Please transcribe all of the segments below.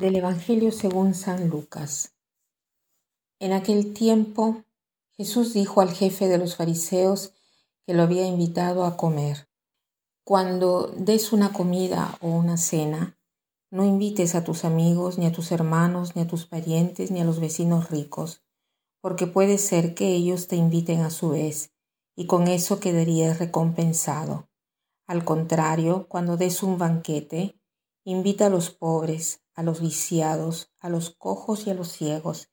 Del Evangelio según San Lucas. En aquel tiempo Jesús dijo al jefe de los fariseos que lo había invitado a comer, Cuando des una comida o una cena, no invites a tus amigos, ni a tus hermanos, ni a tus parientes, ni a los vecinos ricos, porque puede ser que ellos te inviten a su vez, y con eso quedarías recompensado. Al contrario, cuando des un banquete, invita a los pobres, a los viciados, a los cojos y a los ciegos,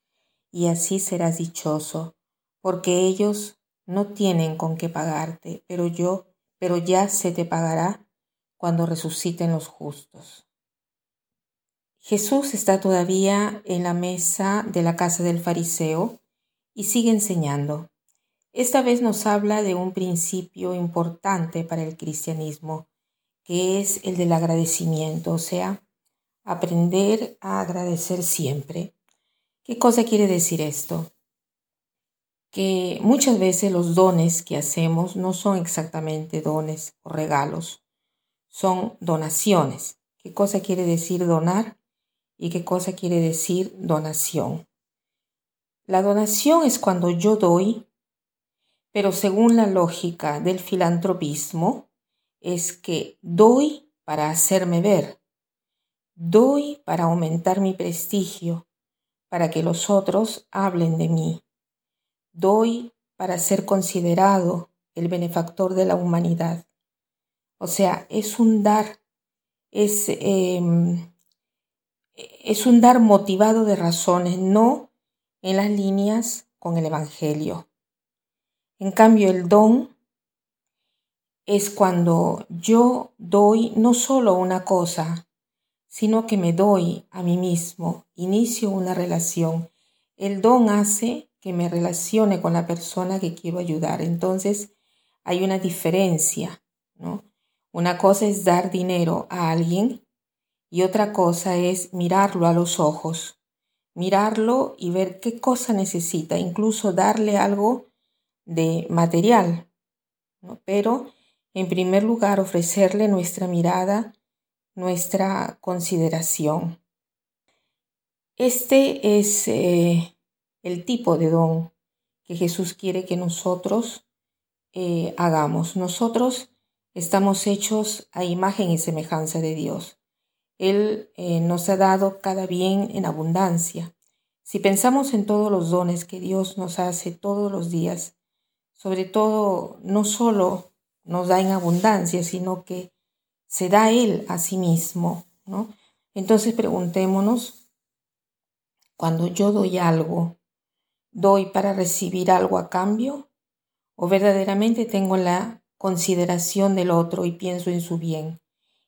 y así serás dichoso, porque ellos no tienen con qué pagarte, pero yo, pero ya se te pagará cuando resuciten los justos. Jesús está todavía en la mesa de la casa del fariseo y sigue enseñando. Esta vez nos habla de un principio importante para el cristianismo, que es el del agradecimiento, o sea, aprender a agradecer siempre. ¿Qué cosa quiere decir esto? Que muchas veces los dones que hacemos no son exactamente dones o regalos, son donaciones. ¿Qué cosa quiere decir donar? ¿Y qué cosa quiere decir donación? La donación es cuando yo doy pero según la lógica del filantropismo, es que doy para hacerme ver, doy para aumentar mi prestigio, para que los otros hablen de mí, doy para ser considerado el benefactor de la humanidad. O sea, es un dar, es, em, es un dar motivado de razones, no en las líneas con el Evangelio. En cambio, el don es cuando yo doy no solo una cosa, sino que me doy a mí mismo, inicio una relación. El don hace que me relacione con la persona que quiero ayudar. Entonces, hay una diferencia, ¿no? Una cosa es dar dinero a alguien y otra cosa es mirarlo a los ojos, mirarlo y ver qué cosa necesita, incluso darle algo de material, pero en primer lugar ofrecerle nuestra mirada, nuestra consideración. Este es eh, el tipo de don que Jesús quiere que nosotros eh, hagamos. Nosotros estamos hechos a imagen y semejanza de Dios. Él eh, nos ha dado cada bien en abundancia. Si pensamos en todos los dones que Dios nos hace todos los días, sobre todo no solo nos da en abundancia, sino que se da Él a sí mismo, ¿no? Entonces preguntémonos, cuando yo doy algo, ¿doy para recibir algo a cambio? ¿O verdaderamente tengo la consideración del otro y pienso en su bien?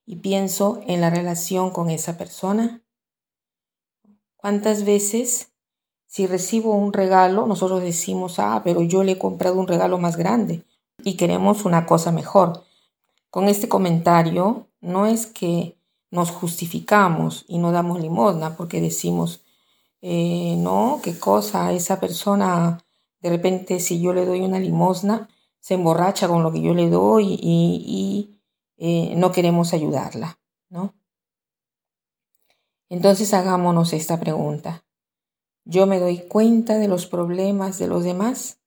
¿Y pienso en la relación con esa persona? ¿Cuántas veces si recibo un regalo, nosotros decimos, ah, pero yo le he comprado un regalo más grande y queremos una cosa mejor. Con este comentario no es que nos justificamos y no damos limosna porque decimos, eh, no, qué cosa, esa persona, de repente si yo le doy una limosna, se emborracha con lo que yo le doy y, eh, no queremos ayudarla, ¿no? Entonces hagámonos esta pregunta. Yo me doy cuenta de los problemas de los demás,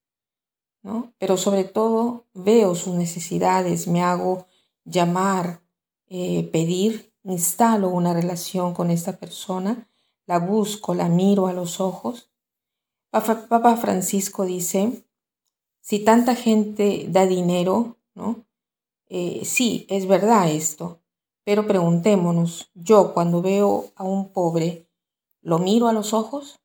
¿no? Pero sobre todo veo sus necesidades, me hago llamar, eh, pedir, instalo una relación con esta persona, la busco, la miro a los ojos. Papa Francisco dice, si tanta gente da dinero, ¿no? Eh, sí, es verdad esto, pero preguntémonos, yo cuando veo a un pobre, ¿lo miro a los ojos?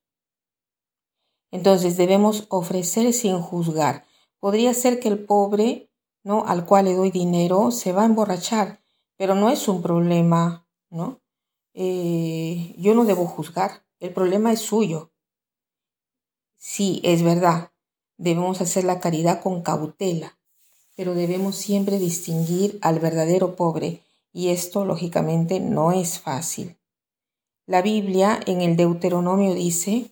Entonces debemos ofrecer sin juzgar. Podría ser que el pobre, ¿no? Al cual le doy dinero, se va a emborrachar, pero no es un problema, ¿no? Eh, yo no debo juzgar. El problema es suyo. Sí, es verdad. Debemos hacer la caridad con cautela, pero debemos siempre distinguir al verdadero pobre, y esto lógicamente no es fácil. La Biblia en el Deuteronomio dice,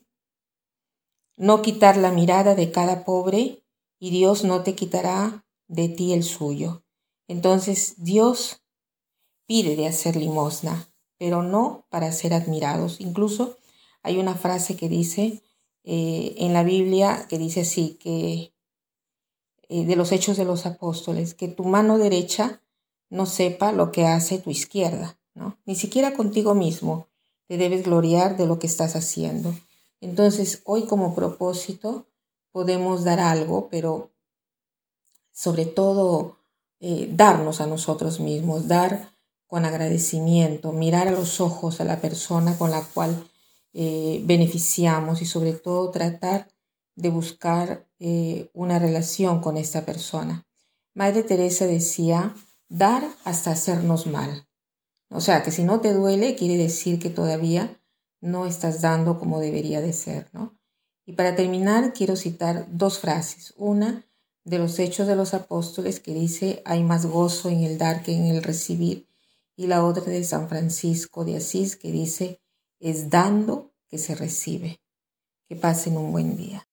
no quitar la mirada de cada pobre y Dios no te quitará de ti el suyo. Entonces Dios pide de hacer limosna, pero no para ser admirados. Incluso hay una frase que dice eh, en la Biblia que dice así, que eh, de los hechos de los apóstoles, que tu mano derecha no sepa lo que hace tu izquierda, ¿no? Ni siquiera contigo mismo te debes gloriar de lo que estás haciendo. Entonces, hoy como propósito podemos dar algo, pero sobre todo eh, darnos a nosotros mismos, dar con agradecimiento, mirar a los ojos a la persona con la cual eh, beneficiamos y sobre todo tratar de buscar eh, una relación con esta persona. Madre Teresa decía, dar hasta hacernos mal. O sea, que si no te duele, quiere decir que todavía no estás dando como debería de ser, ¿no? Y para terminar, quiero citar dos frases. Una de los Hechos de los Apóstoles que dice, hay más gozo en el dar que en el recibir. Y la otra de San Francisco de Asís que dice, es dando que se recibe. Que pasen un buen día.